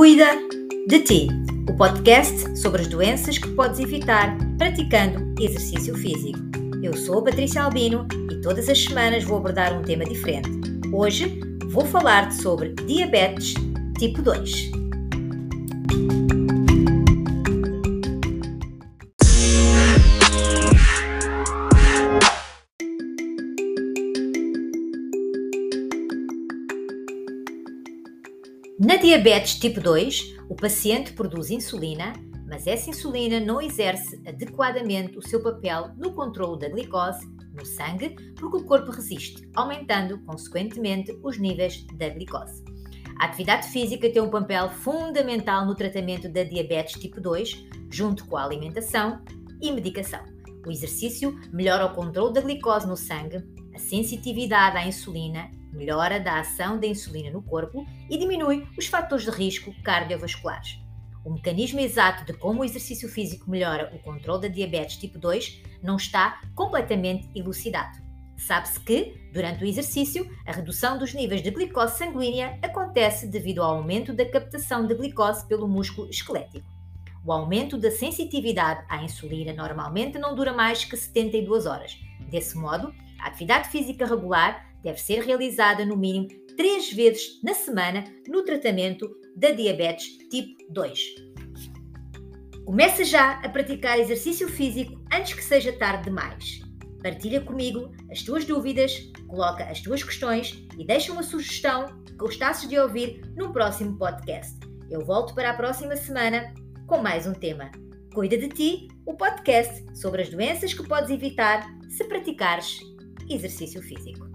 Cuida de ti, o podcast sobre as doenças que podes evitar praticando exercício físico. Eu sou a Patrícia Albino e todas as semanas vou abordar um tema diferente. Hoje vou falar-te sobre diabetes tipo 2. Na diabetes tipo 2, o paciente produz insulina, mas essa insulina não exerce adequadamente o seu papel no controle da glicose no sangue, porque o corpo resiste, aumentando, consequentemente, os níveis da glicose. A atividade física tem um papel fundamental no tratamento da diabetes tipo 2, junto com a alimentação e medicação. O exercício melhora o controle da glicose no sangue, a sensitividade à insulina melhora da ação da insulina no corpo e diminui os fatores de risco cardiovasculares. O mecanismo exato de como o exercício físico melhora o controle da diabetes tipo 2 não está completamente elucidado. Sabe-se que, durante o exercício, a redução dos níveis de glicose sanguínea acontece devido ao aumento da captação de glicose pelo músculo esquelético. O aumento da sensitividade à insulina normalmente não dura mais que 72 horas. Desse modo, a atividade física regular deve ser realizada no mínimo três vezes na semana no tratamento da diabetes tipo 2. Começa já a praticar exercício físico antes que seja tarde demais. Partilha comigo as tuas dúvidas, coloca as tuas questões e deixa uma sugestão que gostasses de ouvir no próximo podcast. Eu volto para a próxima semana com mais um tema. Cuida de ti, o podcast sobre as doenças que podes evitar se praticares exercício físico.